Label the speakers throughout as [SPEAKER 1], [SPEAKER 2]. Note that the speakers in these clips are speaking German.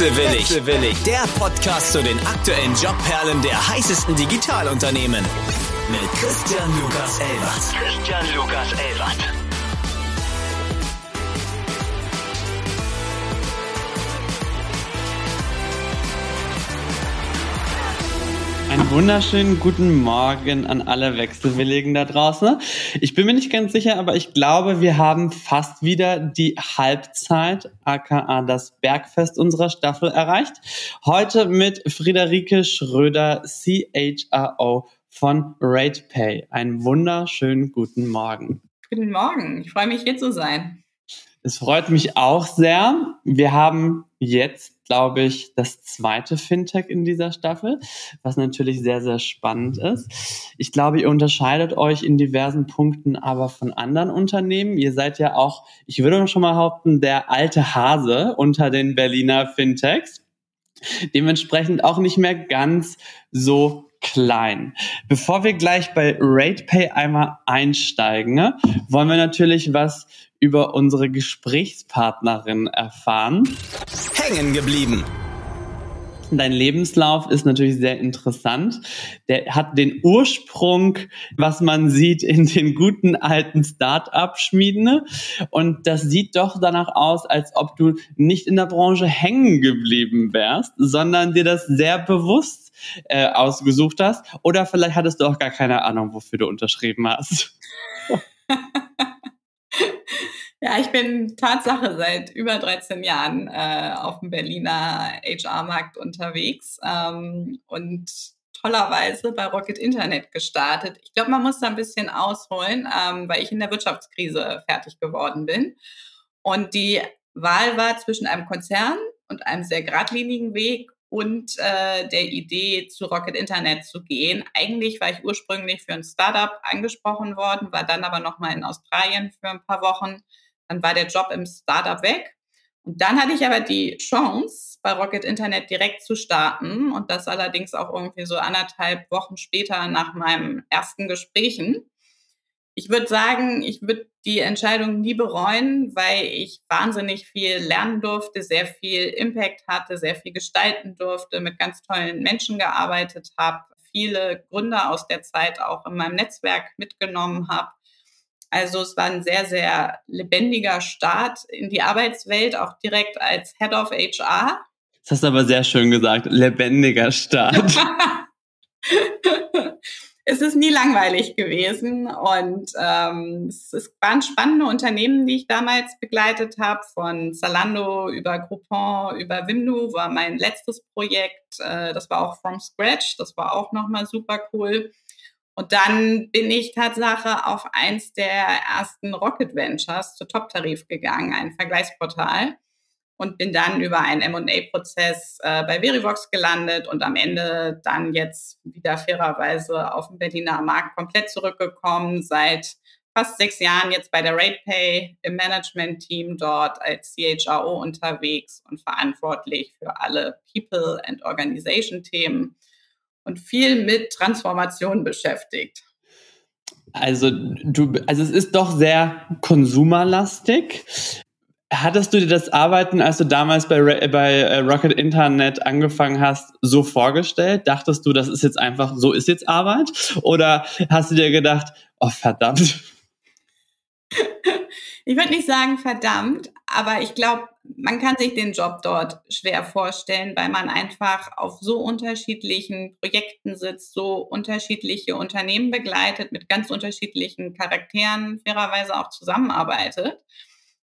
[SPEAKER 1] Wechselwillig. Wechselwillig. Der Podcast zu den aktuellen Jobperlen der heißesten Digitalunternehmen. Mit Christian Lukas Elbert. Christian Lukas Elbert.
[SPEAKER 2] Einen wunderschönen guten Morgen an alle Wechselwilligen da draußen. Ich bin mir nicht ganz sicher, aber ich glaube, wir haben fast wieder die Halbzeit, aka das Bergfest unserer Staffel erreicht. Heute mit Friederike Schröder, CHRO von RatePay. Einen wunderschönen guten Morgen.
[SPEAKER 3] Guten Morgen, ich freue mich hier zu sein.
[SPEAKER 2] Es freut mich auch sehr. Wir haben jetzt glaube ich, das zweite Fintech in dieser Staffel, was natürlich sehr, sehr spannend ist. Ich glaube, ihr unterscheidet euch in diversen Punkten aber von anderen Unternehmen. Ihr seid ja auch, ich würde schon mal behaupten, der alte Hase unter den Berliner Fintechs. Dementsprechend auch nicht mehr ganz so klein. Bevor wir gleich bei RatePay einmal einsteigen, ne, wollen wir natürlich was über unsere Gesprächspartnerin erfahren.
[SPEAKER 1] Hängen geblieben.
[SPEAKER 2] Dein Lebenslauf ist natürlich sehr interessant. Der hat den Ursprung, was man sieht in den guten alten Start-up-Schmieden. Und das sieht doch danach aus, als ob du nicht in der Branche hängen geblieben wärst, sondern dir das sehr bewusst äh, ausgesucht hast. Oder vielleicht hattest du auch gar keine Ahnung, wofür du unterschrieben hast.
[SPEAKER 3] Ja, ich bin Tatsache seit über 13 Jahren äh, auf dem Berliner HR-Markt unterwegs ähm, und tollerweise bei Rocket Internet gestartet. Ich glaube, man muss da ein bisschen ausholen, ähm, weil ich in der Wirtschaftskrise fertig geworden bin. Und die Wahl war zwischen einem Konzern und einem sehr geradlinigen Weg und äh, der Idee, zu Rocket Internet zu gehen. Eigentlich war ich ursprünglich für ein Startup angesprochen worden, war dann aber nochmal in Australien für ein paar Wochen dann war der Job im Startup weg. Und dann hatte ich aber die Chance, bei Rocket Internet direkt zu starten und das allerdings auch irgendwie so anderthalb Wochen später nach meinem ersten Gesprächen. Ich würde sagen, ich würde die Entscheidung nie bereuen, weil ich wahnsinnig viel lernen durfte, sehr viel Impact hatte, sehr viel gestalten durfte, mit ganz tollen Menschen gearbeitet habe, viele Gründer aus der Zeit auch in meinem Netzwerk mitgenommen habe also es war ein sehr, sehr lebendiger Start in die Arbeitswelt, auch direkt als Head of HR.
[SPEAKER 2] Das hast du aber sehr schön gesagt, lebendiger Start.
[SPEAKER 3] es ist nie langweilig gewesen und ähm, es, es waren spannende Unternehmen, die ich damals begleitet habe, von Zalando über Groupon, über Wimdu war mein letztes Projekt. Äh, das war auch from scratch, das war auch nochmal super cool. Und dann bin ich Tatsache auf eins der ersten Rocket Ventures zu Top-Tarif gegangen, ein Vergleichsportal. Und bin dann über einen M&A-Prozess äh, bei Verivox gelandet und am Ende dann jetzt wieder fairerweise auf den Berliner Markt komplett zurückgekommen. Seit fast sechs Jahren jetzt bei der RatePay im Management-Team dort als CHRO unterwegs und verantwortlich für alle People- and Organization-Themen und viel mit Transformation beschäftigt.
[SPEAKER 2] Also du, also es ist doch sehr konsumerlastig. Hattest du dir das Arbeiten, als du damals bei, bei äh, Rocket Internet angefangen hast, so vorgestellt? Dachtest du, das ist jetzt einfach, so ist jetzt Arbeit? Oder hast du dir gedacht, oh verdammt?
[SPEAKER 3] Ich würde nicht sagen verdammt, aber ich glaube, man kann sich den Job dort schwer vorstellen, weil man einfach auf so unterschiedlichen Projekten sitzt, so unterschiedliche Unternehmen begleitet, mit ganz unterschiedlichen Charakteren fairerweise auch zusammenarbeitet.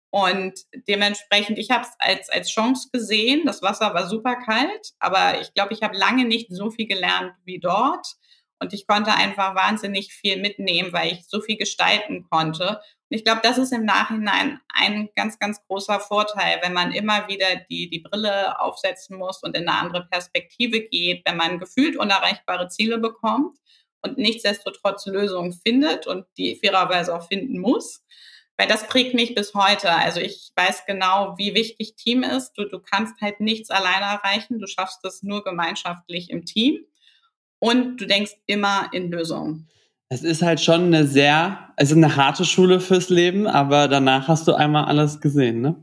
[SPEAKER 3] Und dementsprechend, ich habe es als, als Chance gesehen. Das Wasser war super kalt, aber ich glaube, ich habe lange nicht so viel gelernt wie dort. Und ich konnte einfach wahnsinnig viel mitnehmen, weil ich so viel gestalten konnte ich glaube, das ist im Nachhinein ein ganz, ganz großer Vorteil, wenn man immer wieder die, die Brille aufsetzen muss und in eine andere Perspektive geht, wenn man gefühlt unerreichbare Ziele bekommt und nichtsdestotrotz Lösungen findet und die fairerweise auch finden muss. Weil das prägt mich bis heute. Also ich weiß genau, wie wichtig Team ist. Du, du kannst halt nichts alleine erreichen. Du schaffst es nur gemeinschaftlich im Team. Und du denkst immer in Lösungen.
[SPEAKER 2] Es ist halt schon eine sehr, also eine harte Schule fürs Leben, aber danach hast du einmal alles gesehen, ne?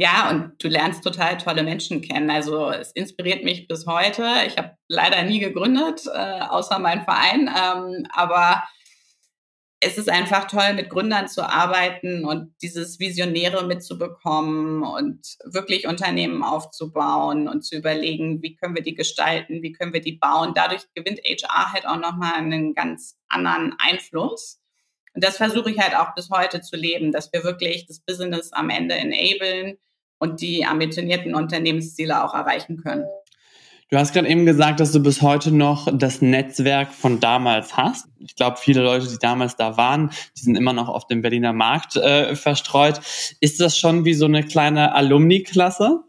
[SPEAKER 3] Ja, und du lernst total tolle Menschen kennen. Also es inspiriert mich bis heute. Ich habe leider nie gegründet, äh, außer mein Verein. Ähm, aber es ist einfach toll, mit Gründern zu arbeiten und dieses Visionäre mitzubekommen und wirklich Unternehmen aufzubauen und zu überlegen, wie können wir die gestalten, wie können wir die bauen. Dadurch gewinnt HR halt auch nochmal einen ganz anderen Einfluss. Und das versuche ich halt auch bis heute zu leben, dass wir wirklich das Business am Ende enablen und die ambitionierten Unternehmensziele auch erreichen können.
[SPEAKER 2] Du hast gerade eben gesagt, dass du bis heute noch das Netzwerk von damals hast. Ich glaube, viele Leute, die damals da waren, die sind immer noch auf dem Berliner Markt äh, verstreut. Ist das schon wie so eine kleine Alumni-Klasse?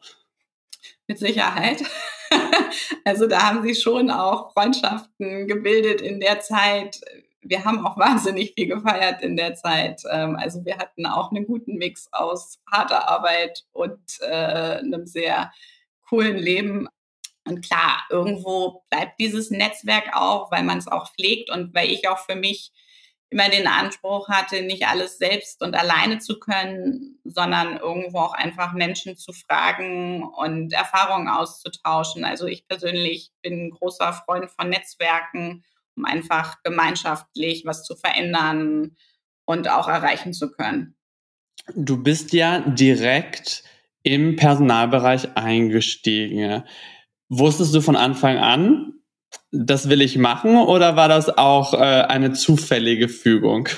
[SPEAKER 3] Mit Sicherheit. also da haben sie schon auch Freundschaften gebildet in der Zeit wir haben auch wahnsinnig viel gefeiert in der Zeit. Ähm, also wir hatten auch einen guten Mix aus harter Arbeit und äh, einem sehr coolen Leben. Und klar, irgendwo bleibt dieses Netzwerk auch, weil man es auch pflegt und weil ich auch für mich immer den Anspruch hatte, nicht alles selbst und alleine zu können, sondern irgendwo auch einfach Menschen zu fragen und Erfahrungen auszutauschen. Also ich persönlich bin ein großer Freund von Netzwerken um einfach gemeinschaftlich was zu verändern und auch erreichen zu können.
[SPEAKER 2] Du bist ja direkt im Personalbereich eingestiegen. Wusstest du von Anfang an, das will ich machen oder war das auch äh, eine zufällige Fügung?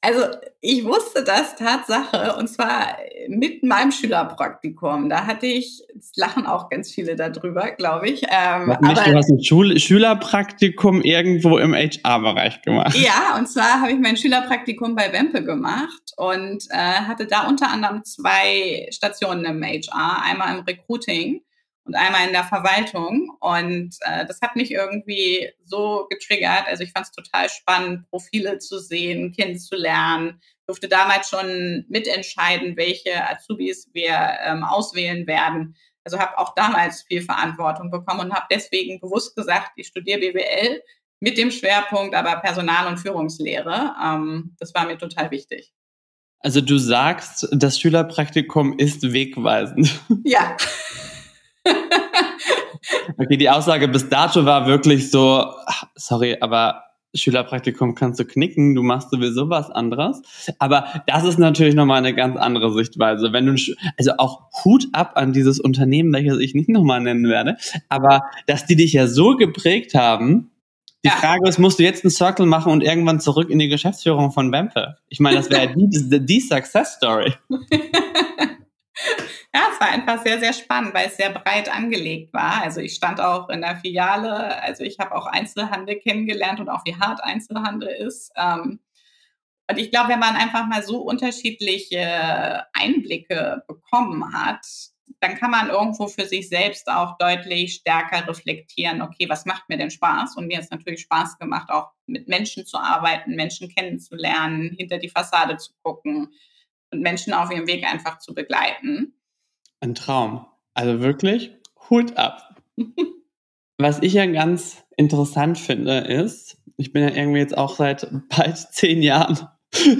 [SPEAKER 3] Also ich wusste das Tatsache und zwar mit meinem Schülerpraktikum. Da hatte ich, es lachen auch ganz viele darüber, glaube ich.
[SPEAKER 2] Ähm, aber, du hast ein Schul Schülerpraktikum irgendwo im HR-Bereich gemacht.
[SPEAKER 3] Ja, und zwar habe ich mein Schülerpraktikum bei Wempe gemacht und äh, hatte da unter anderem zwei Stationen im HR. Einmal im Recruiting und einmal in der Verwaltung. Und äh, das hat mich irgendwie so getriggert. Also ich fand es total spannend, Profile zu sehen, kennenzulernen. Durfte damals schon mitentscheiden, welche Azubis wir ähm, auswählen werden. Also habe auch damals viel Verantwortung bekommen und habe deswegen bewusst gesagt, ich studiere BWL mit dem Schwerpunkt aber Personal- und Führungslehre. Ähm, das war mir total wichtig.
[SPEAKER 2] Also du sagst, das Schülerpraktikum ist wegweisend.
[SPEAKER 3] Ja.
[SPEAKER 2] okay, die Aussage bis dato war wirklich so, sorry, aber Schülerpraktikum kannst du knicken, du machst sowieso was anderes. Aber das ist natürlich nochmal eine ganz andere Sichtweise. Wenn du, also auch Hut ab an dieses Unternehmen, welches ich nicht nochmal nennen werde, aber dass die dich ja so geprägt haben, die ja. Frage ist, musst du jetzt einen Circle machen und irgendwann zurück in die Geschäftsführung von Bempe? Ich meine, das wäre die, die Success Story.
[SPEAKER 3] Ja, es war einfach sehr, sehr spannend, weil es sehr breit angelegt war. Also ich stand auch in der Filiale, also ich habe auch Einzelhandel kennengelernt und auch wie hart Einzelhandel ist. Ähm, und ich glaube, wenn man einfach mal so unterschiedliche Einblicke bekommen hat, dann kann man irgendwo für sich selbst auch deutlich stärker reflektieren, okay, was macht mir denn Spaß? Und mir hat es natürlich Spaß gemacht, auch mit Menschen zu arbeiten, Menschen kennenzulernen, hinter die Fassade zu gucken und Menschen auf ihrem Weg einfach zu begleiten.
[SPEAKER 2] Ein Traum. Also wirklich, Hut ab. Was ich ja ganz interessant finde, ist, ich bin ja irgendwie jetzt auch seit bald zehn Jahren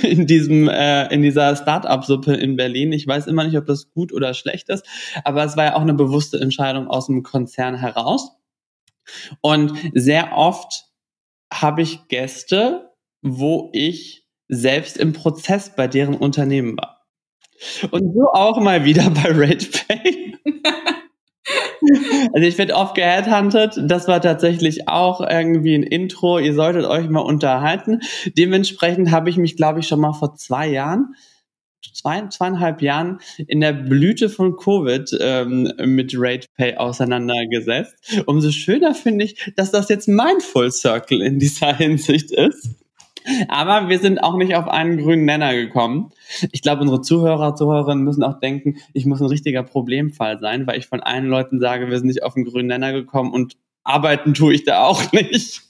[SPEAKER 2] in diesem äh, in dieser Start-up-Suppe in Berlin. Ich weiß immer nicht, ob das gut oder schlecht ist, aber es war ja auch eine bewusste Entscheidung aus dem Konzern heraus. Und sehr oft habe ich Gäste, wo ich selbst im Prozess bei deren Unternehmen war. Und so auch mal wieder bei RatePay. Also ich werde oft geheadhuntet. Das war tatsächlich auch irgendwie ein Intro. Ihr solltet euch mal unterhalten. Dementsprechend habe ich mich, glaube ich, schon mal vor zwei Jahren, zwei, zweieinhalb Jahren in der Blüte von Covid ähm, mit RatePay auseinandergesetzt. Umso schöner finde ich, dass das jetzt mein Full Circle in dieser Hinsicht ist. Aber wir sind auch nicht auf einen grünen Nenner gekommen. Ich glaube, unsere Zuhörer, Zuhörerinnen müssen auch denken, ich muss ein richtiger Problemfall sein, weil ich von allen Leuten sage, wir sind nicht auf einen grünen Nenner gekommen und arbeiten tue ich da auch nicht.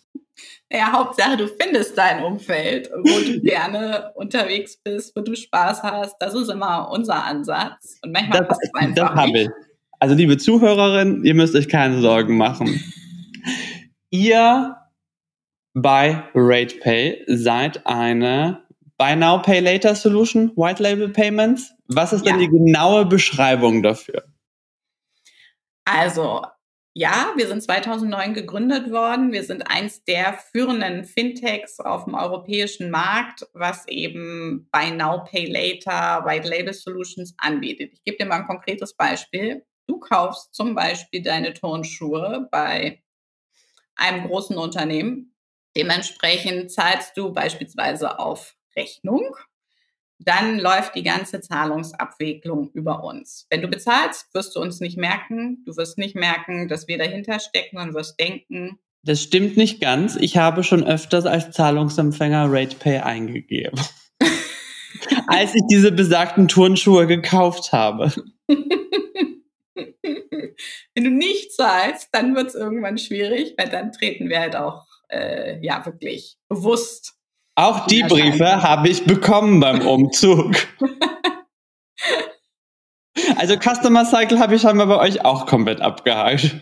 [SPEAKER 3] Ja, Hauptsache, du findest dein Umfeld, wo du gerne unterwegs bist, wo du Spaß hast. Das ist immer unser Ansatz. Und manchmal das, passt es einfach das nicht. Ich.
[SPEAKER 2] Also, liebe Zuhörerinnen, ihr müsst euch keine Sorgen machen. ihr bei RatePay seid eine Buy Now Pay Later Solution, White Label Payments. Was ist denn die genaue Beschreibung dafür?
[SPEAKER 3] Also, ja, wir sind 2009 gegründet worden. Wir sind eins der führenden Fintechs auf dem europäischen Markt, was eben Buy Now, Pay Later, White Label Solutions anbietet. Ich gebe dir mal ein konkretes Beispiel. Du kaufst zum Beispiel deine Turnschuhe bei einem großen Unternehmen. Dementsprechend zahlst du beispielsweise auf Rechnung dann läuft die ganze Zahlungsabwicklung über uns. Wenn du bezahlst, wirst du uns nicht merken. Du wirst nicht merken, dass wir dahinter stecken und wirst denken.
[SPEAKER 2] Das stimmt nicht ganz. Ich habe schon öfters als Zahlungsempfänger RatePay eingegeben. als ich diese besagten Turnschuhe gekauft habe.
[SPEAKER 3] Wenn du nicht zahlst, dann wird es irgendwann schwierig, weil dann treten wir halt auch äh, ja wirklich bewusst
[SPEAKER 2] auch die Briefe habe ich bekommen beim Umzug. also Customer Cycle habe ich scheinbar bei euch auch komplett abgehakt.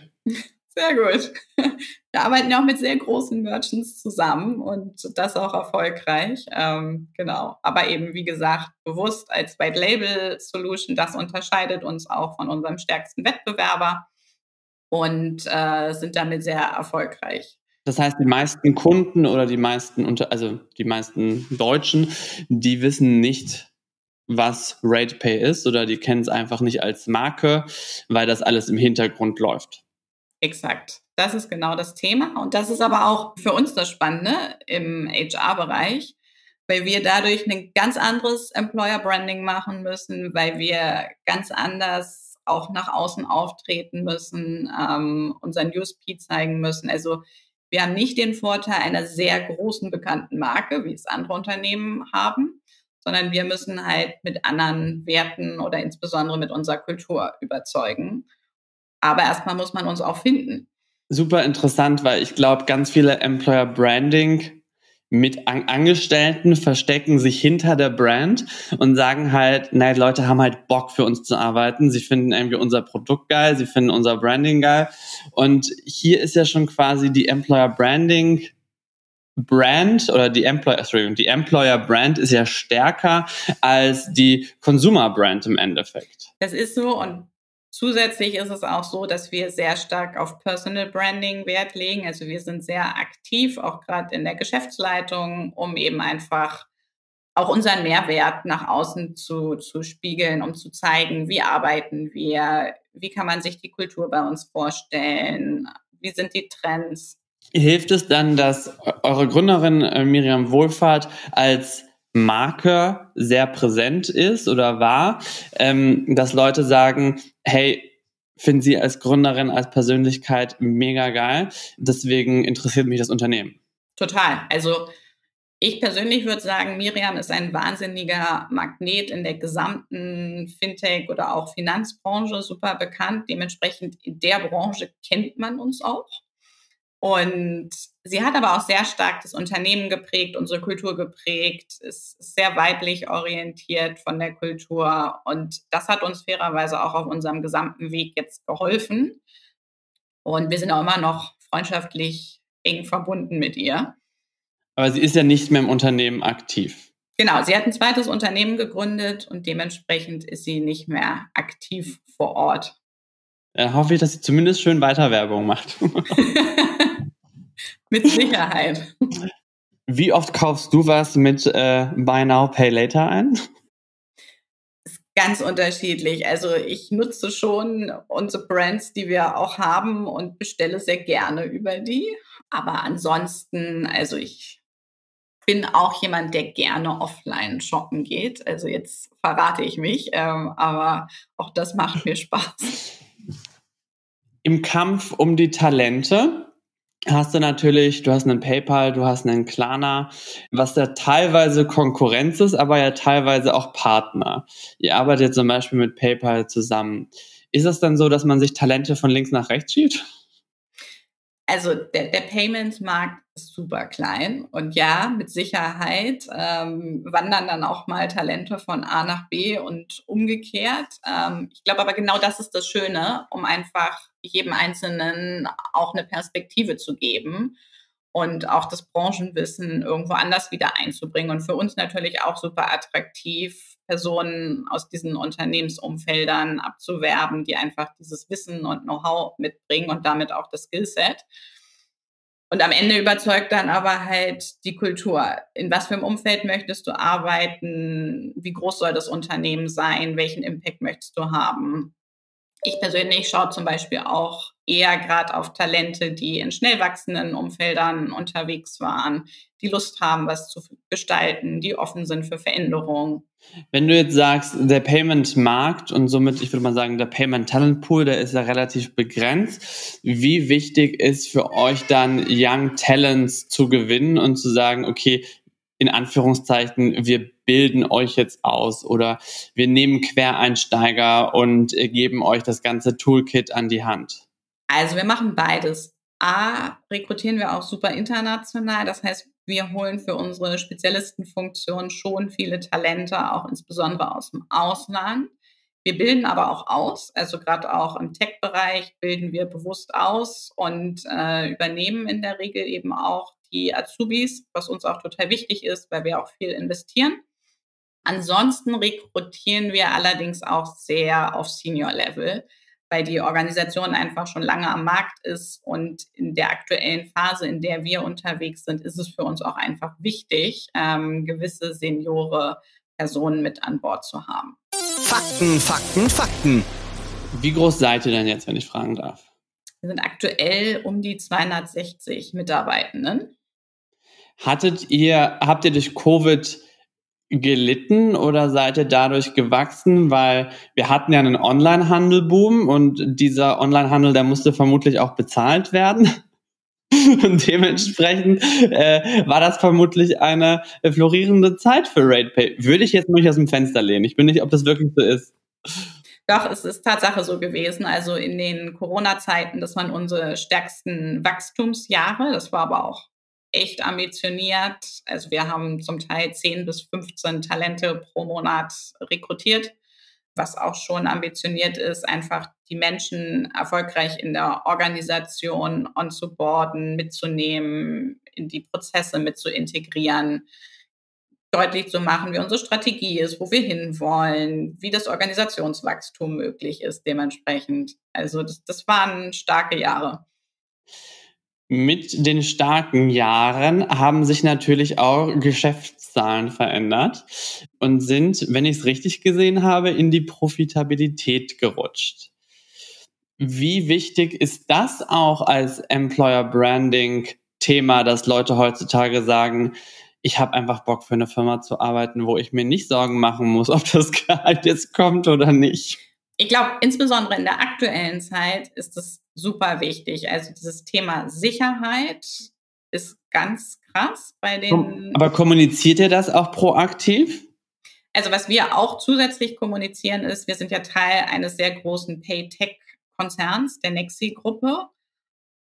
[SPEAKER 3] Sehr gut. Wir arbeiten ja auch mit sehr großen Merchants zusammen und das auch erfolgreich. Ähm, genau. Aber eben, wie gesagt, bewusst als White Label Solution, das unterscheidet uns auch von unserem stärksten Wettbewerber und äh, sind damit sehr erfolgreich.
[SPEAKER 2] Das heißt, die meisten Kunden oder die meisten, also die meisten Deutschen, die wissen nicht, was RatePay ist oder die kennen es einfach nicht als Marke, weil das alles im Hintergrund läuft.
[SPEAKER 3] Exakt. Das ist genau das Thema. Und das ist aber auch für uns das Spannende im HR-Bereich, weil wir dadurch ein ganz anderes Employer-Branding machen müssen, weil wir ganz anders auch nach außen auftreten müssen, ähm, unseren USP zeigen müssen. Also wir haben nicht den Vorteil einer sehr großen bekannten Marke, wie es andere Unternehmen haben, sondern wir müssen halt mit anderen Werten oder insbesondere mit unserer Kultur überzeugen. Aber erstmal muss man uns auch finden.
[SPEAKER 2] Super interessant, weil ich glaube, ganz viele Employer Branding mit An Angestellten verstecken sich hinter der Brand und sagen halt, nein, Leute haben halt Bock für uns zu arbeiten. Sie finden irgendwie unser Produkt geil, sie finden unser Branding geil. Und hier ist ja schon quasi die Employer Branding Brand oder die Employer, Entschuldigung, die Employer Brand ist ja stärker als die Consumer Brand im Endeffekt.
[SPEAKER 3] Das ist so und Zusätzlich ist es auch so, dass wir sehr stark auf Personal Branding Wert legen. Also wir sind sehr aktiv, auch gerade in der Geschäftsleitung, um eben einfach auch unseren Mehrwert nach außen zu, zu spiegeln, um zu zeigen, wie arbeiten wir, wie kann man sich die Kultur bei uns vorstellen, wie sind die Trends.
[SPEAKER 2] Hilft es dann, dass eure Gründerin äh, Miriam Wohlfahrt als Marke sehr präsent ist oder war, ähm, dass Leute sagen, hey, finden Sie als Gründerin, als Persönlichkeit mega geil. Deswegen interessiert mich das Unternehmen.
[SPEAKER 3] Total. Also ich persönlich würde sagen, Miriam ist ein wahnsinniger Magnet in der gesamten Fintech oder auch Finanzbranche, super bekannt. Dementsprechend in der Branche kennt man uns auch. Und sie hat aber auch sehr stark das Unternehmen geprägt, unsere Kultur geprägt, ist sehr weiblich orientiert von der Kultur. Und das hat uns fairerweise auch auf unserem gesamten Weg jetzt geholfen. Und wir sind auch immer noch freundschaftlich eng verbunden mit ihr.
[SPEAKER 2] Aber sie ist ja nicht mehr im Unternehmen aktiv.
[SPEAKER 3] Genau, sie hat ein zweites Unternehmen gegründet und dementsprechend ist sie nicht mehr aktiv vor Ort.
[SPEAKER 2] Dann hoffe ich, dass sie zumindest schön weiter Werbung macht.
[SPEAKER 3] Mit Sicherheit.
[SPEAKER 2] Wie oft kaufst du was mit äh, Buy Now, Pay Later ein?
[SPEAKER 3] Ganz unterschiedlich. Also ich nutze schon unsere Brands, die wir auch haben und bestelle sehr gerne über die. Aber ansonsten, also ich bin auch jemand, der gerne offline shoppen geht. Also jetzt verrate ich mich, ähm, aber auch das macht mir Spaß.
[SPEAKER 2] Im Kampf um die Talente hast du natürlich, du hast einen PayPal, du hast einen Klarna, was ja teilweise Konkurrenz ist, aber ja teilweise auch Partner. Ihr arbeitet zum Beispiel mit PayPal zusammen. Ist es dann so, dass man sich Talente von links nach rechts schiebt?
[SPEAKER 3] Also der, der Payment-Markt ist super klein und ja, mit Sicherheit ähm, wandern dann auch mal Talente von A nach B und umgekehrt. Ähm, ich glaube aber genau das ist das Schöne, um einfach jedem Einzelnen auch eine Perspektive zu geben und auch das Branchenwissen irgendwo anders wieder einzubringen. Und für uns natürlich auch super attraktiv, Personen aus diesen Unternehmensumfeldern abzuwerben, die einfach dieses Wissen und Know-how mitbringen und damit auch das Skillset. Und am Ende überzeugt dann aber halt die Kultur. In was für einem Umfeld möchtest du arbeiten? Wie groß soll das Unternehmen sein? Welchen Impact möchtest du haben? Ich persönlich schaue zum Beispiel auch eher gerade auf Talente, die in schnell wachsenden Umfeldern unterwegs waren, die Lust haben, was zu gestalten, die offen sind für Veränderungen.
[SPEAKER 2] Wenn du jetzt sagst, der Payment-Markt und somit, ich würde mal sagen, der Payment-Talent-Pool, der ist ja relativ begrenzt. Wie wichtig ist für euch dann Young Talents zu gewinnen und zu sagen, okay, in Anführungszeichen, wir bilden euch jetzt aus oder wir nehmen Quereinsteiger und geben euch das ganze Toolkit an die Hand?
[SPEAKER 3] Also wir machen beides. A, rekrutieren wir auch super international. Das heißt, wir holen für unsere Spezialistenfunktion schon viele Talente, auch insbesondere aus dem Ausland. Wir bilden aber auch aus, also gerade auch im Tech-Bereich bilden wir bewusst aus und äh, übernehmen in der Regel eben auch die Azubis, was uns auch total wichtig ist, weil wir auch viel investieren. Ansonsten rekrutieren wir allerdings auch sehr auf Senior-Level weil die Organisation einfach schon lange am Markt ist und in der aktuellen Phase, in der wir unterwegs sind, ist es für uns auch einfach wichtig, ähm, gewisse Seniore Personen mit an Bord zu haben.
[SPEAKER 1] Fakten, Fakten, Fakten.
[SPEAKER 2] Wie groß seid ihr denn jetzt, wenn ich fragen darf?
[SPEAKER 3] Wir sind aktuell um die 260 Mitarbeitenden.
[SPEAKER 2] Hattet ihr, habt ihr durch Covid gelitten oder seid ihr dadurch gewachsen? Weil wir hatten ja einen Online-Handel-Boom und dieser Online-Handel, der musste vermutlich auch bezahlt werden. Und dementsprechend äh, war das vermutlich eine florierende Zeit für RatePay. Würde ich jetzt nicht aus dem Fenster lehnen. Ich bin nicht, ob das wirklich so ist.
[SPEAKER 3] Doch, es ist Tatsache so gewesen. Also in den Corona-Zeiten, das waren unsere stärksten Wachstumsjahre. Das war aber auch echt ambitioniert. Also wir haben zum Teil 10 bis 15 Talente pro Monat rekrutiert, was auch schon ambitioniert ist, einfach die Menschen erfolgreich in der Organisation onzuboarden, mitzunehmen, in die Prozesse mit zu integrieren, deutlich zu machen, wie unsere Strategie ist, wo wir hinwollen, wie das Organisationswachstum möglich ist dementsprechend. Also das, das waren starke Jahre.
[SPEAKER 2] Mit den starken Jahren haben sich natürlich auch Geschäftszahlen verändert und sind, wenn ich es richtig gesehen habe, in die Profitabilität gerutscht. Wie wichtig ist das auch als Employer Branding Thema, dass Leute heutzutage sagen, ich habe einfach Bock für eine Firma zu arbeiten, wo ich mir nicht Sorgen machen muss, ob das Gehalt jetzt kommt oder nicht?
[SPEAKER 3] Ich glaube, insbesondere in der aktuellen Zeit ist es super wichtig. Also dieses Thema Sicherheit ist ganz krass bei den.
[SPEAKER 2] Aber kommuniziert ihr das auch proaktiv?
[SPEAKER 3] Also was wir auch zusätzlich kommunizieren ist, wir sind ja Teil eines sehr großen Pay-Tech-Konzerns, der Nexi-Gruppe.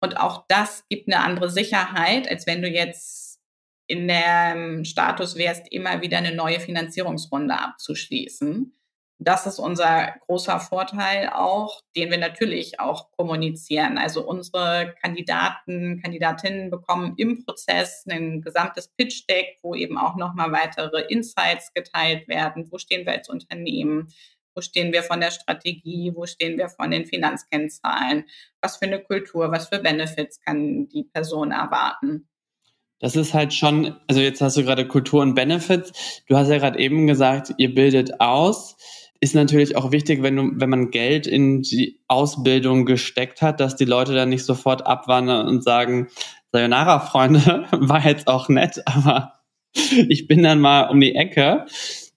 [SPEAKER 3] Und auch das gibt eine andere Sicherheit, als wenn du jetzt in dem Status wärst, immer wieder eine neue Finanzierungsrunde abzuschließen. Das ist unser großer Vorteil auch, den wir natürlich auch kommunizieren. Also unsere Kandidaten, Kandidatinnen bekommen im Prozess ein gesamtes Pitch-Deck, wo eben auch nochmal weitere Insights geteilt werden. Wo stehen wir als Unternehmen? Wo stehen wir von der Strategie? Wo stehen wir von den Finanzkennzahlen? Was für eine Kultur, was für Benefits kann die Person erwarten?
[SPEAKER 2] Das ist halt schon, also jetzt hast du gerade Kultur und Benefits. Du hast ja gerade eben gesagt, ihr bildet aus ist natürlich auch wichtig, wenn, du, wenn man Geld in die Ausbildung gesteckt hat, dass die Leute dann nicht sofort abwandern und sagen, Sayonara, Freunde, war jetzt auch nett, aber ich bin dann mal um die Ecke.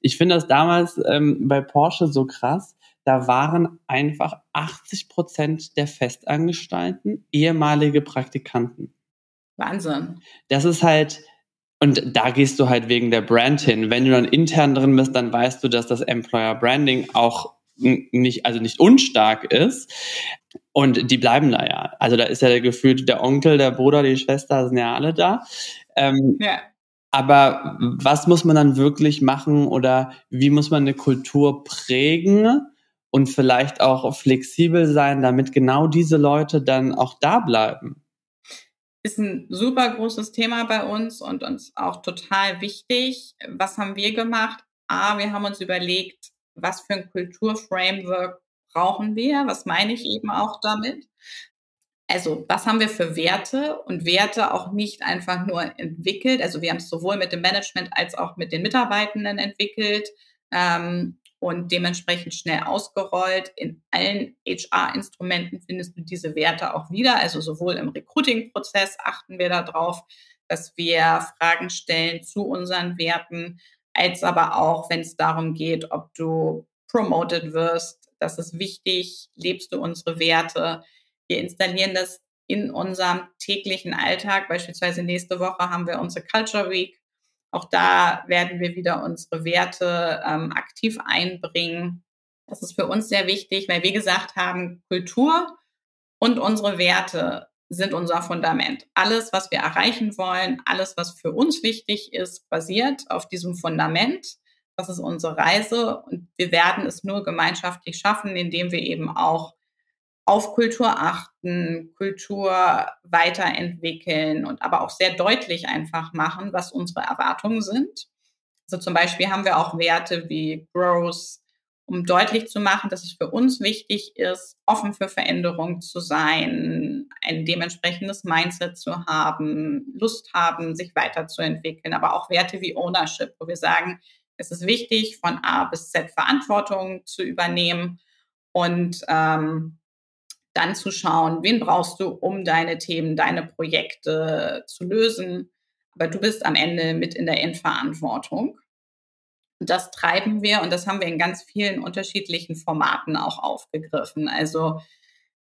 [SPEAKER 2] Ich finde das damals ähm, bei Porsche so krass. Da waren einfach 80 Prozent der Festangestellten ehemalige Praktikanten.
[SPEAKER 3] Wahnsinn.
[SPEAKER 2] Das ist halt, und da gehst du halt wegen der Brand hin. Wenn du dann intern drin bist, dann weißt du, dass das Employer Branding auch nicht, also nicht unstark ist. Und die bleiben da ja. Also da ist ja der gefühlt der Onkel, der Bruder, die Schwester sind ja alle da. Ähm, ja. Aber was muss man dann wirklich machen oder wie muss man eine Kultur prägen und vielleicht auch flexibel sein, damit genau diese Leute dann auch da bleiben?
[SPEAKER 3] Ist ein super großes Thema bei uns und uns auch total wichtig. Was haben wir gemacht? A, wir haben uns überlegt, was für ein Kulturframework brauchen wir? Was meine ich eben auch damit? Also, was haben wir für Werte und Werte auch nicht einfach nur entwickelt? Also, wir haben es sowohl mit dem Management als auch mit den Mitarbeitenden entwickelt ähm, und dementsprechend schnell ausgerollt. In allen HR-Instrumenten findest du diese Werte auch wieder. Also, sowohl im Recruiting-Prozess achten wir darauf, dass wir Fragen stellen zu unseren Werten, als aber auch, wenn es darum geht, ob du promoted wirst. Das ist wichtig. Lebst du unsere Werte? Wir installieren das in unserem täglichen Alltag. Beispielsweise nächste Woche haben wir unsere Culture Week. Auch da werden wir wieder unsere Werte ähm, aktiv einbringen. Das ist für uns sehr wichtig, weil wir gesagt haben, Kultur und unsere Werte sind unser Fundament. Alles, was wir erreichen wollen, alles, was für uns wichtig ist, basiert auf diesem Fundament. Das ist unsere Reise und wir werden es nur gemeinschaftlich schaffen, indem wir eben auch auf Kultur achten, Kultur weiterentwickeln und aber auch sehr deutlich einfach machen, was unsere Erwartungen sind. Also zum Beispiel haben wir auch Werte wie Growth, um deutlich zu machen, dass es für uns wichtig ist, offen für Veränderung zu sein, ein dementsprechendes Mindset zu haben, Lust haben, sich weiterzuentwickeln, aber auch Werte wie Ownership, wo wir sagen, es ist wichtig, von A bis Z Verantwortung zu übernehmen und ähm, dann zu schauen, wen brauchst du, um deine Themen, deine Projekte zu lösen. Aber du bist am Ende mit in der Endverantwortung. Und das treiben wir und das haben wir in ganz vielen unterschiedlichen Formaten auch aufgegriffen. Also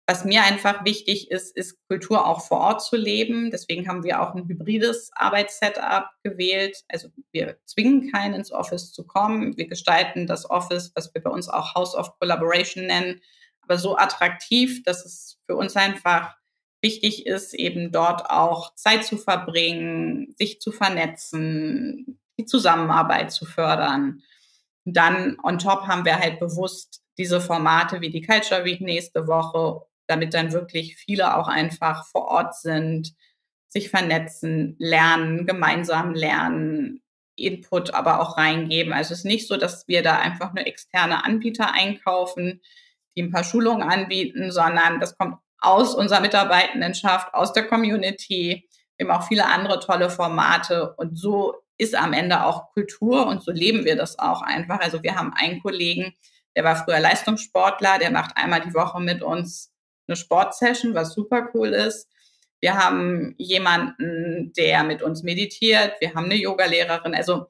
[SPEAKER 3] was mir einfach wichtig ist, ist Kultur auch vor Ort zu leben. Deswegen haben wir auch ein hybrides Arbeitssetup gewählt. Also wir zwingen keinen ins Office zu kommen. Wir gestalten das Office, was wir bei uns auch House of Collaboration nennen, aber so attraktiv, dass es für uns einfach wichtig ist, eben dort auch Zeit zu verbringen, sich zu vernetzen, die Zusammenarbeit zu fördern. Und dann on top haben wir halt bewusst diese Formate wie die Culture Week nächste Woche, damit dann wirklich viele auch einfach vor Ort sind, sich vernetzen, lernen, gemeinsam lernen, Input aber auch reingeben. Also es ist nicht so, dass wir da einfach nur externe Anbieter einkaufen, die ein paar Schulungen anbieten, sondern das kommt aus unserer Mitarbeitendenschaft, aus der Community. Haben auch viele andere tolle Formate und so ist am Ende auch Kultur und so leben wir das auch einfach. Also wir haben einen Kollegen, der war früher Leistungssportler, der macht einmal die Woche mit uns eine Sportsession, was super cool ist. Wir haben jemanden, der mit uns meditiert. Wir haben eine Yogalehrerin. Also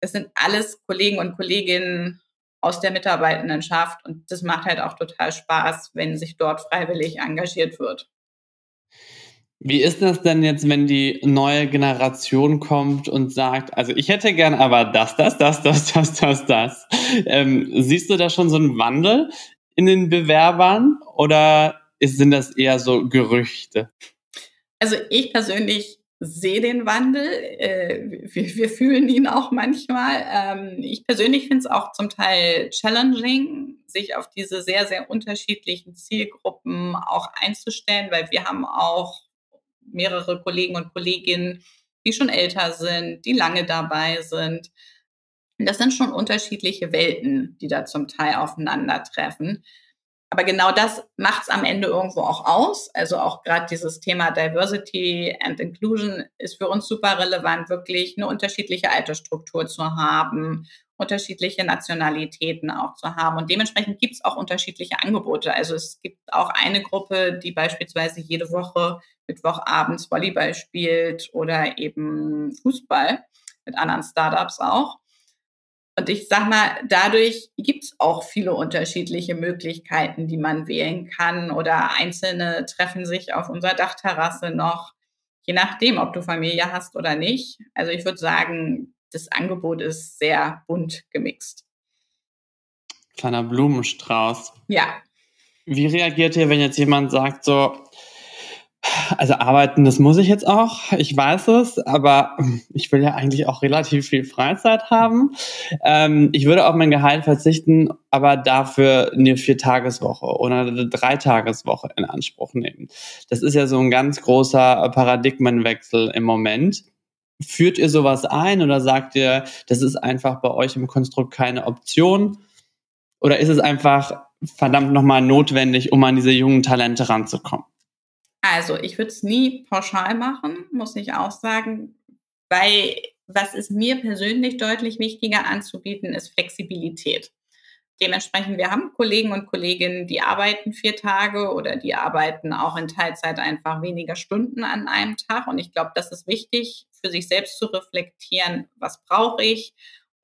[SPEAKER 3] es sind alles Kollegen und Kolleginnen aus der Mitarbeitendenschaft. Und das macht halt auch total Spaß, wenn sich dort freiwillig engagiert wird.
[SPEAKER 2] Wie ist das denn jetzt, wenn die neue Generation kommt und sagt, also ich hätte gern aber das, das, das, das, das, das, das. Ähm, siehst du da schon so einen Wandel in den Bewerbern oder sind das eher so Gerüchte?
[SPEAKER 3] Also ich persönlich sehe den Wandel. Äh, wir, wir, fühlen ihn auch manchmal. Ähm, ich persönlich finde es auch zum Teil challenging, sich auf diese sehr, sehr unterschiedlichen Zielgruppen auch einzustellen, weil wir haben auch mehrere Kollegen und Kolleginnen, die schon älter sind, die lange dabei sind. Das sind schon unterschiedliche Welten, die da zum Teil aufeinandertreffen. Aber genau das macht es am Ende irgendwo auch aus. Also auch gerade dieses Thema Diversity and Inclusion ist für uns super relevant, wirklich eine unterschiedliche Altersstruktur zu haben, unterschiedliche Nationalitäten auch zu haben. Und dementsprechend gibt es auch unterschiedliche Angebote. Also es gibt auch eine Gruppe, die beispielsweise jede Woche Mittwochabends Volleyball spielt oder eben Fußball mit anderen Startups auch. Und ich sag mal, dadurch gibt es auch viele unterschiedliche Möglichkeiten, die man wählen kann. Oder Einzelne treffen sich auf unserer Dachterrasse noch, je nachdem, ob du Familie hast oder nicht. Also ich würde sagen, das Angebot ist sehr bunt gemixt.
[SPEAKER 2] Kleiner Blumenstrauß.
[SPEAKER 3] Ja.
[SPEAKER 2] Wie reagiert ihr, wenn jetzt jemand sagt, so, also arbeiten, das muss ich jetzt auch. Ich weiß es, aber ich will ja eigentlich auch relativ viel Freizeit haben. Ähm, ich würde auf mein Gehalt verzichten, aber dafür eine Viertageswoche oder eine Dreitageswoche in Anspruch nehmen. Das ist ja so ein ganz großer Paradigmenwechsel im Moment. Führt ihr sowas ein oder sagt ihr, das ist einfach bei euch im Konstrukt keine Option? Oder ist es einfach verdammt nochmal notwendig, um an diese jungen Talente ranzukommen?
[SPEAKER 3] Also, ich würde es nie pauschal machen, muss ich auch sagen, weil was ist mir persönlich deutlich wichtiger anzubieten, ist Flexibilität. Dementsprechend, wir haben Kollegen und Kolleginnen, die arbeiten vier Tage oder die arbeiten auch in Teilzeit einfach weniger Stunden an einem Tag. Und ich glaube, das ist wichtig, für sich selbst zu reflektieren, was brauche ich,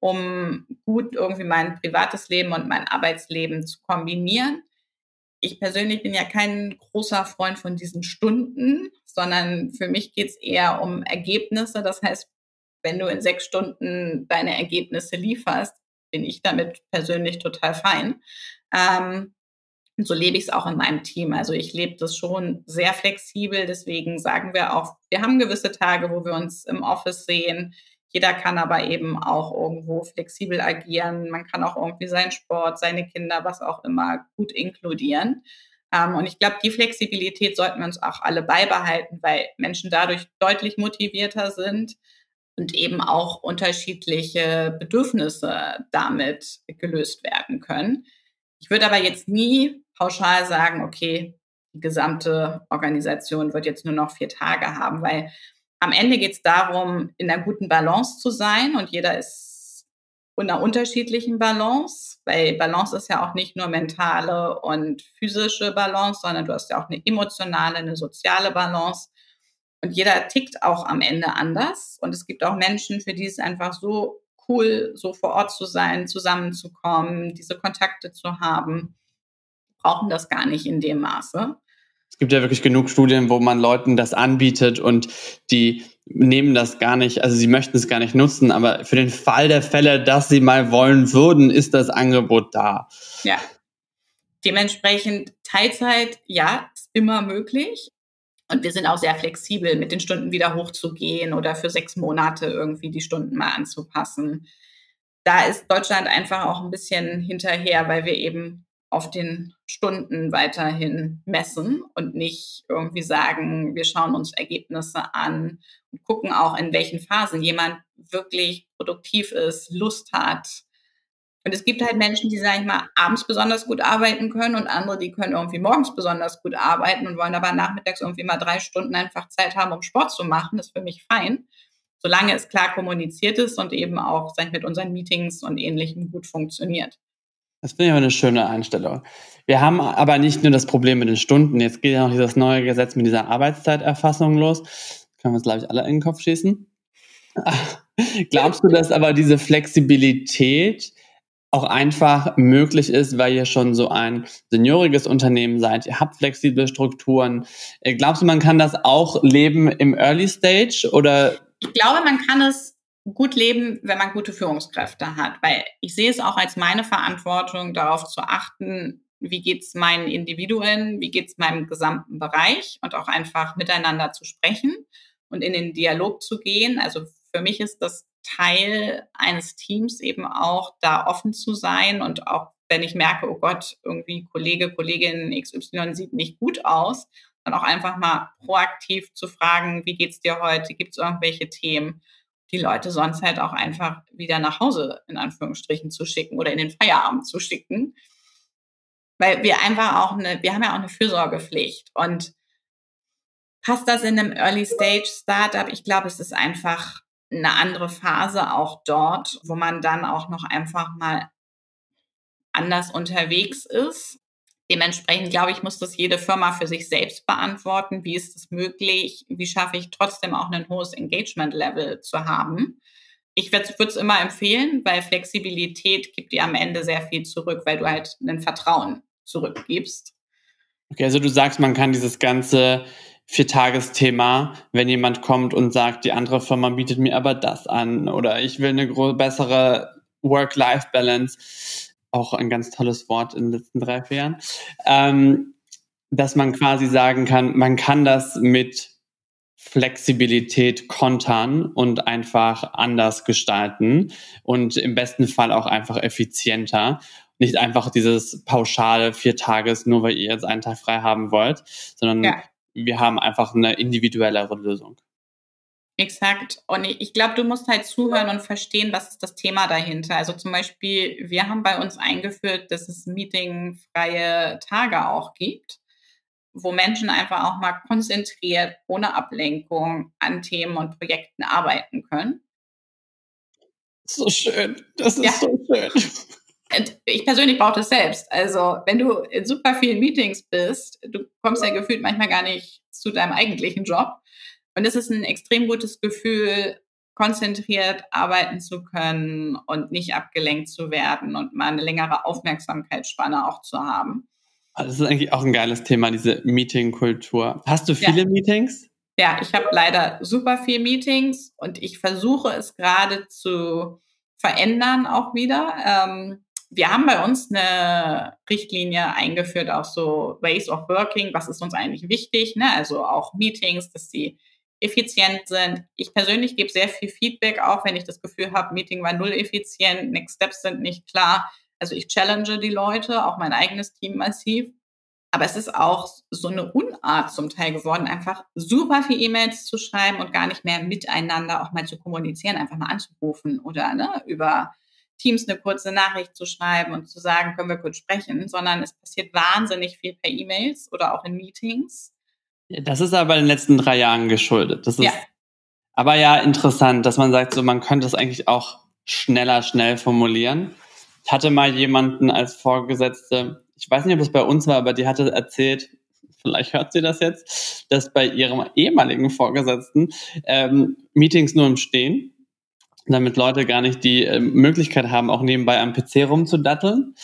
[SPEAKER 3] um gut irgendwie mein privates Leben und mein Arbeitsleben zu kombinieren. Ich persönlich bin ja kein großer Freund von diesen Stunden, sondern für mich geht es eher um Ergebnisse. Das heißt, wenn du in sechs Stunden deine Ergebnisse lieferst, bin ich damit persönlich total fein. Ähm, so lebe ich es auch in meinem Team. Also ich lebe das schon sehr flexibel. Deswegen sagen wir auch, wir haben gewisse Tage, wo wir uns im Office sehen. Jeder kann aber eben auch irgendwo flexibel agieren. Man kann auch irgendwie seinen Sport, seine Kinder, was auch immer, gut inkludieren. Ähm, und ich glaube, die Flexibilität sollten wir uns auch alle beibehalten, weil Menschen dadurch deutlich motivierter sind und eben auch unterschiedliche Bedürfnisse damit gelöst werden können. Ich würde aber jetzt nie pauschal sagen, okay, die gesamte Organisation wird jetzt nur noch vier Tage haben, weil am Ende geht es darum, in einer guten Balance zu sein und jeder ist in einer unterschiedlichen Balance, weil Balance ist ja auch nicht nur mentale und physische Balance, sondern du hast ja auch eine emotionale, eine soziale Balance. Und jeder tickt auch am Ende anders. Und es gibt auch Menschen, für die es einfach so cool, so vor Ort zu sein, zusammenzukommen, diese Kontakte zu haben, brauchen das gar nicht in dem Maße.
[SPEAKER 2] Es gibt ja wirklich genug Studien, wo man Leuten das anbietet und die nehmen das gar nicht, also sie möchten es gar nicht nutzen, aber für den Fall der Fälle, dass sie mal wollen würden, ist das Angebot da.
[SPEAKER 3] Ja. Dementsprechend Teilzeit, ja, ist immer möglich. Und wir sind auch sehr flexibel, mit den Stunden wieder hochzugehen oder für sechs Monate irgendwie die Stunden mal anzupassen. Da ist Deutschland einfach auch ein bisschen hinterher, weil wir eben auf den Stunden weiterhin messen und nicht irgendwie sagen, wir schauen uns Ergebnisse an und gucken auch, in welchen Phasen jemand wirklich produktiv ist, Lust hat, und es gibt halt Menschen, die, sag ich mal, abends besonders gut arbeiten können und andere, die können irgendwie morgens besonders gut arbeiten und wollen aber nachmittags irgendwie mal drei Stunden einfach Zeit haben, um Sport zu machen. Das ist für mich fein. Solange es klar kommuniziert ist und eben auch, sag ich, mit unseren Meetings und Ähnlichem gut funktioniert.
[SPEAKER 2] Das finde ich aber eine schöne Einstellung. Wir haben aber nicht nur das Problem mit den Stunden. Jetzt geht ja noch dieses neue Gesetz mit dieser Arbeitszeiterfassung los. können wir uns, glaube ich, alle in den Kopf schießen. Glaubst du, dass aber diese Flexibilität auch einfach möglich ist, weil ihr schon so ein senioriges Unternehmen seid. Ihr habt flexible Strukturen. Glaubst du, man kann das auch leben im Early Stage oder?
[SPEAKER 3] Ich glaube, man kann es gut leben, wenn man gute Führungskräfte hat, weil ich sehe es auch als meine Verantwortung, darauf zu achten, wie geht's meinen Individuen, wie geht's meinem gesamten Bereich und auch einfach miteinander zu sprechen und in den Dialog zu gehen. Also für mich ist das Teil eines Teams eben auch da offen zu sein und auch wenn ich merke, oh Gott, irgendwie Kollege, Kollegin XY sieht nicht gut aus, dann auch einfach mal proaktiv zu fragen, wie geht's dir heute? Gibt es irgendwelche Themen? Die Leute sonst halt auch einfach wieder nach Hause in Anführungsstrichen zu schicken oder in den Feierabend zu schicken. Weil wir einfach auch eine, wir haben ja auch eine Fürsorgepflicht und passt das in einem Early Stage Startup? Ich glaube, es ist einfach eine andere Phase auch dort, wo man dann auch noch einfach mal anders unterwegs ist. Dementsprechend, glaube ich, muss das jede Firma für sich selbst beantworten. Wie ist es möglich? Wie schaffe ich trotzdem auch ein hohes Engagement-Level zu haben? Ich würde es immer empfehlen, weil Flexibilität gibt dir am Ende sehr viel zurück, weil du halt ein Vertrauen zurückgibst.
[SPEAKER 2] Okay, also du sagst, man kann dieses ganze Viertagesthema, wenn jemand kommt und sagt, die andere Firma bietet mir aber das an oder ich will eine bessere Work-Life-Balance, auch ein ganz tolles Wort in den letzten drei, vier Jahren, ähm, dass man quasi sagen kann, man kann das mit Flexibilität kontern und einfach anders gestalten und im besten Fall auch einfach effizienter. Nicht einfach dieses pauschale vier Tages, nur weil ihr jetzt einen Tag frei haben wollt, sondern ja wir haben einfach eine individuellere Lösung.
[SPEAKER 3] Exakt. Und ich glaube, du musst halt zuhören und verstehen, was ist das Thema dahinter. Also zum Beispiel, wir haben bei uns eingeführt, dass es meetingfreie Tage auch gibt, wo Menschen einfach auch mal konzentriert, ohne Ablenkung an Themen und Projekten arbeiten können.
[SPEAKER 2] So schön. Das ist ja. so schön.
[SPEAKER 3] Ich persönlich brauche das selbst. Also, wenn du in super vielen Meetings bist, du kommst ja gefühlt manchmal gar nicht zu deinem eigentlichen Job. Und es ist ein extrem gutes Gefühl, konzentriert arbeiten zu können und nicht abgelenkt zu werden und mal eine längere Aufmerksamkeitsspanne auch zu haben.
[SPEAKER 2] Ah, das ist eigentlich auch ein geiles Thema, diese Meeting-Kultur. Hast du viele ja. Meetings?
[SPEAKER 3] Ja, ich habe leider super viele Meetings und ich versuche es gerade zu verändern auch wieder. Ähm, wir haben bei uns eine Richtlinie eingeführt, auch so Ways of Working, was ist uns eigentlich wichtig, ne? also auch Meetings, dass sie effizient sind. Ich persönlich gebe sehr viel Feedback, auch wenn ich das Gefühl habe, Meeting war null effizient, Next Steps sind nicht klar. Also ich challenge die Leute, auch mein eigenes Team massiv. Aber es ist auch so eine Unart zum Teil geworden, einfach super viel E-Mails zu schreiben und gar nicht mehr miteinander auch mal zu kommunizieren, einfach mal anzurufen oder ne, über Teams eine kurze Nachricht zu schreiben und zu sagen, können wir kurz sprechen, sondern es passiert wahnsinnig viel per E-Mails oder auch in Meetings.
[SPEAKER 2] Das ist aber in den letzten drei Jahren geschuldet. Das ist ja. aber ja interessant, dass man sagt, so man könnte es eigentlich auch schneller, schnell formulieren. Ich hatte mal jemanden als Vorgesetzte, ich weiß nicht, ob es bei uns war, aber die hatte erzählt, vielleicht hört sie das jetzt, dass bei ihrem ehemaligen Vorgesetzten ähm, Meetings nur im Stehen damit Leute gar nicht die äh, Möglichkeit haben, auch nebenbei am PC rumzudatteln.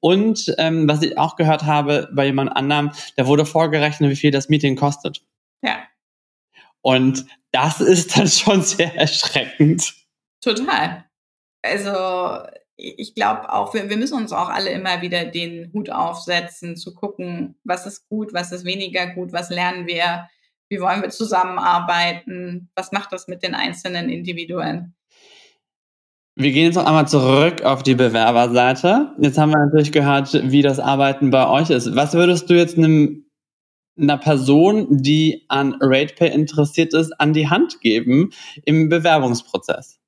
[SPEAKER 2] Und ähm, was ich auch gehört habe bei jemand anderem, da wurde vorgerechnet, wie viel das Meeting kostet.
[SPEAKER 3] Ja.
[SPEAKER 2] Und das ist dann schon sehr erschreckend.
[SPEAKER 3] Total. Also ich glaube auch, wir, wir müssen uns auch alle immer wieder den Hut aufsetzen, zu gucken, was ist gut, was ist weniger gut, was lernen wir, wie wollen wir zusammenarbeiten, was macht das mit den einzelnen Individuen.
[SPEAKER 2] Wir gehen jetzt noch einmal zurück auf die Bewerberseite. Jetzt haben wir natürlich gehört, wie das Arbeiten bei euch ist. Was würdest du jetzt einem, einer Person, die an RatePay interessiert ist, an die Hand geben im Bewerbungsprozess?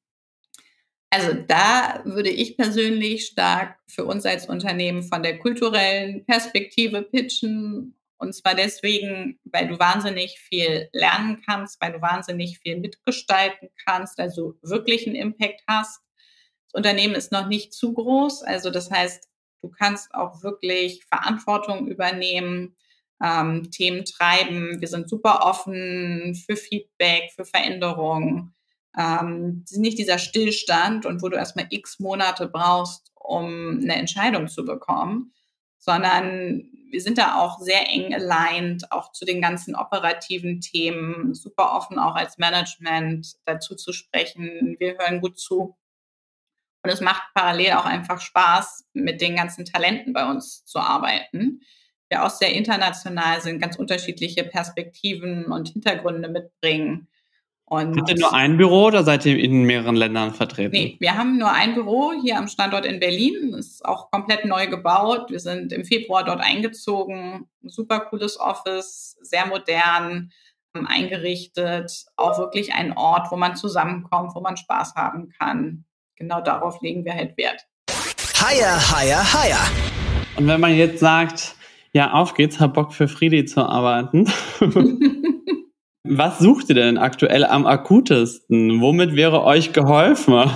[SPEAKER 3] Also da würde ich persönlich stark für uns als Unternehmen von der kulturellen Perspektive pitchen. Und zwar deswegen, weil du wahnsinnig viel lernen kannst, weil du wahnsinnig viel mitgestalten kannst, also wirklich einen Impact hast. Das Unternehmen ist noch nicht zu groß. Also das heißt, du kannst auch wirklich Verantwortung übernehmen, ähm, Themen treiben. Wir sind super offen für Feedback, für Veränderungen. Ähm, sind nicht dieser Stillstand und wo du erstmal x Monate brauchst, um eine Entscheidung zu bekommen, sondern wir sind da auch sehr eng aligned, auch zu den ganzen operativen Themen, super offen auch als Management dazu zu sprechen. Wir hören gut zu. Und es macht parallel auch einfach Spaß, mit den ganzen Talenten bei uns zu arbeiten. Wir auch sehr international sind, ganz unterschiedliche Perspektiven und Hintergründe mitbringen.
[SPEAKER 2] Und Habt ihr nur ein Büro oder seid ihr in mehreren Ländern vertreten?
[SPEAKER 3] Nee, wir haben nur ein Büro hier am Standort in Berlin. Ist auch komplett neu gebaut. Wir sind im Februar dort eingezogen. Super cooles Office, sehr modern ähm, eingerichtet. Auch wirklich ein Ort, wo man zusammenkommt, wo man Spaß haben kann genau darauf legen wir halt Wert.
[SPEAKER 1] Higher, higher, higher.
[SPEAKER 2] Und wenn man jetzt sagt, ja, auf geht's, hab Bock für Friedi zu arbeiten. Was sucht ihr denn aktuell am akutesten? Womit wäre euch geholfen?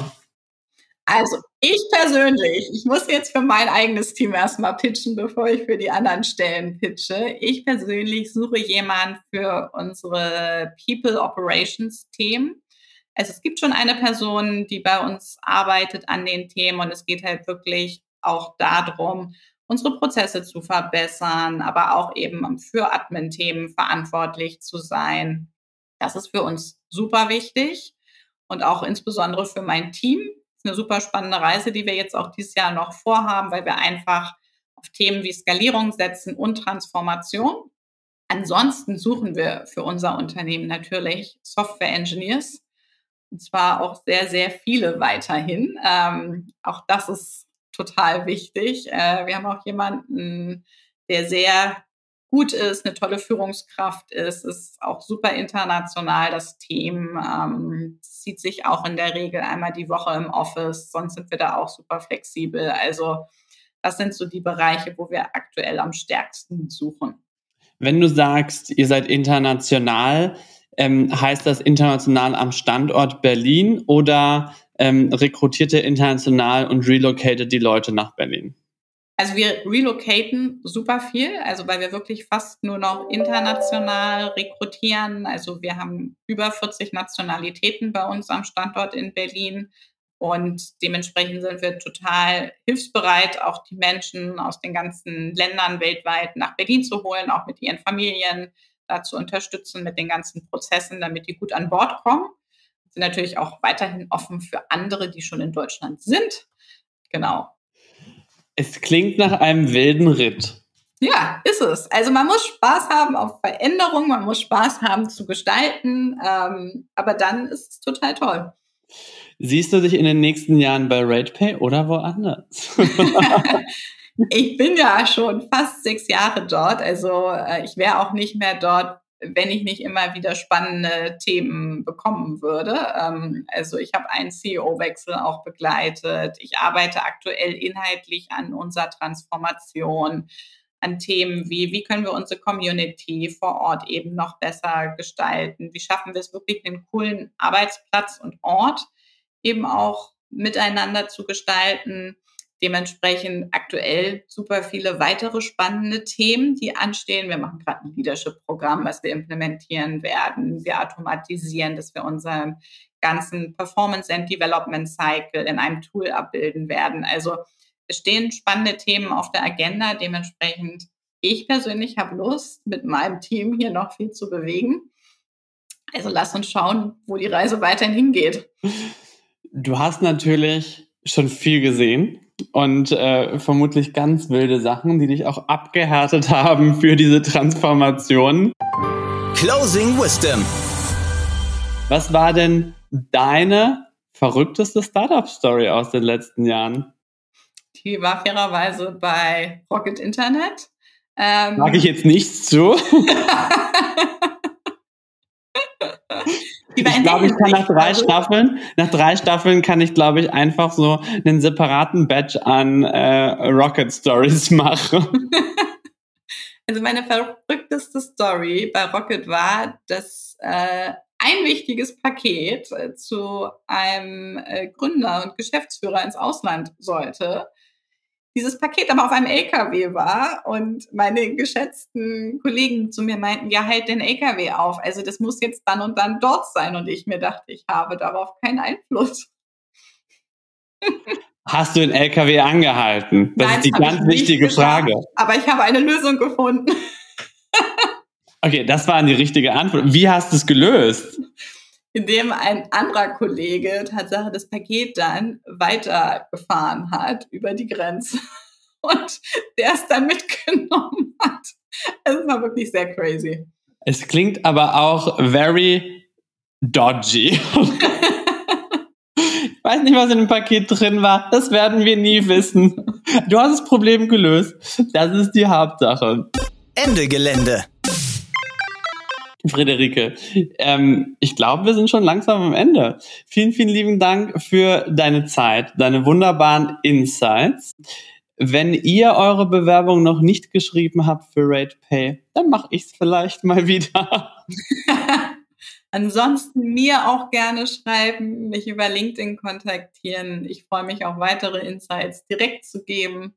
[SPEAKER 3] Also, ich persönlich, ich muss jetzt für mein eigenes Team erstmal pitchen, bevor ich für die anderen Stellen pitche. Ich persönlich suche jemanden für unsere People Operations Themen. Also es gibt schon eine Person, die bei uns arbeitet an den Themen und es geht halt wirklich auch darum, unsere Prozesse zu verbessern, aber auch eben für Admin-Themen verantwortlich zu sein. Das ist für uns super wichtig und auch insbesondere für mein Team. Das ist eine super spannende Reise, die wir jetzt auch dieses Jahr noch vorhaben, weil wir einfach auf Themen wie Skalierung setzen und Transformation. Ansonsten suchen wir für unser Unternehmen natürlich Software Engineers, und zwar auch sehr, sehr viele weiterhin. Ähm, auch das ist total wichtig. Äh, wir haben auch jemanden, der sehr gut ist, eine tolle Führungskraft ist, ist auch super international das Team, ähm, sieht sich auch in der Regel einmal die Woche im Office, sonst sind wir da auch super flexibel. Also das sind so die Bereiche, wo wir aktuell am stärksten suchen.
[SPEAKER 2] Wenn du sagst, ihr seid international, ähm, heißt das international am Standort Berlin oder ähm, rekrutiert ihr international und relocated die Leute nach Berlin?
[SPEAKER 3] Also wir relocaten super viel, also weil wir wirklich fast nur noch international rekrutieren. Also wir haben über 40 Nationalitäten bei uns am Standort in Berlin und dementsprechend sind wir total hilfsbereit, auch die Menschen aus den ganzen Ländern weltweit nach Berlin zu holen, auch mit ihren Familien da zu unterstützen mit den ganzen Prozessen, damit die gut an Bord kommen. Wir sind natürlich auch weiterhin offen für andere, die schon in Deutschland sind. Genau.
[SPEAKER 2] Es klingt nach einem wilden Ritt.
[SPEAKER 3] Ja, ist es. Also man muss Spaß haben auf Veränderung, man muss Spaß haben zu gestalten, ähm, aber dann ist es total toll.
[SPEAKER 2] Siehst du dich in den nächsten Jahren bei RatePay oder woanders?
[SPEAKER 3] ich bin ja schon fast sechs Jahre dort, also äh, ich wäre auch nicht mehr dort, wenn ich nicht immer wieder spannende Themen bekommen würde. Ähm, also ich habe einen CEO-Wechsel auch begleitet. Ich arbeite aktuell inhaltlich an unserer Transformation, an Themen wie, wie können wir unsere Community vor Ort eben noch besser gestalten? Wie schaffen wir es wirklich, einen coolen Arbeitsplatz und Ort eben auch miteinander zu gestalten? Dementsprechend aktuell super viele weitere spannende Themen, die anstehen. Wir machen gerade ein Leadership-Programm, was wir implementieren werden. Wir automatisieren, dass wir unseren ganzen Performance and Development Cycle in einem Tool abbilden werden. Also es stehen spannende Themen auf der Agenda. Dementsprechend, ich persönlich habe Lust, mit meinem Team hier noch viel zu bewegen. Also lass uns schauen, wo die Reise weiterhin hingeht.
[SPEAKER 2] Du hast natürlich schon viel gesehen und äh, vermutlich ganz wilde Sachen, die dich auch abgehärtet haben für diese Transformation.
[SPEAKER 1] Closing Wisdom.
[SPEAKER 2] Was war denn deine verrückteste Startup-Story aus den letzten Jahren?
[SPEAKER 3] Die war fairerweise bei Rocket Internet.
[SPEAKER 2] Ähm, Sag ich jetzt nichts zu. ich glaube, ich kann nach drei Staffeln, nach drei Staffeln kann ich, glaube ich, einfach so einen separaten Badge an äh, Rocket Stories machen.
[SPEAKER 3] Also meine verrückteste Story bei Rocket war, dass äh, ein wichtiges Paket äh, zu einem äh, Gründer und Geschäftsführer ins Ausland sollte dieses Paket aber auf einem LKW war und meine geschätzten Kollegen zu mir meinten, ja, halt den LKW auf. Also das muss jetzt dann und dann dort sein. Und ich mir dachte, ich habe darauf keinen Einfluss.
[SPEAKER 2] Hast du den LKW angehalten? Das Nein, ist die ganz wichtige Frage.
[SPEAKER 3] Aber ich habe eine Lösung gefunden.
[SPEAKER 2] okay, das war die richtige Antwort. Wie hast du es gelöst?
[SPEAKER 3] Indem ein anderer Kollege Tatsache das Paket dann weitergefahren hat über die Grenze und der es dann mitgenommen hat. Es war wirklich sehr crazy.
[SPEAKER 2] Es klingt aber auch very dodgy. ich weiß nicht, was in dem Paket drin war. Das werden wir nie wissen. Du hast das Problem gelöst. Das ist die Hauptsache.
[SPEAKER 1] Ende Gelände.
[SPEAKER 2] Friederike, ähm, ich glaube, wir sind schon langsam am Ende. Vielen, vielen lieben Dank für deine Zeit, deine wunderbaren Insights. Wenn ihr eure Bewerbung noch nicht geschrieben habt für RatePay, dann mache ich es vielleicht mal wieder.
[SPEAKER 3] Ansonsten mir auch gerne schreiben, mich über LinkedIn kontaktieren. Ich freue mich auch weitere Insights direkt zu geben.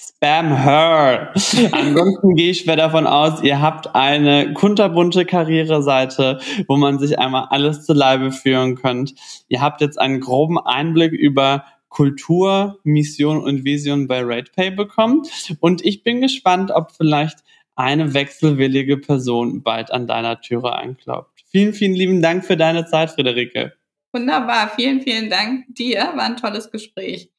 [SPEAKER 2] Spam her. Ansonsten gehe ich schwer davon aus, ihr habt eine kunterbunte Karriereseite, wo man sich einmal alles zu Leibe führen könnt. Ihr habt jetzt einen groben Einblick über Kultur, Mission und Vision bei RatePay bekommen. Und ich bin gespannt, ob vielleicht eine wechselwillige Person bald an deiner Türe anklopft. Vielen, vielen lieben Dank für deine Zeit, Friederike.
[SPEAKER 3] Wunderbar. Vielen, vielen Dank dir. War ein tolles Gespräch.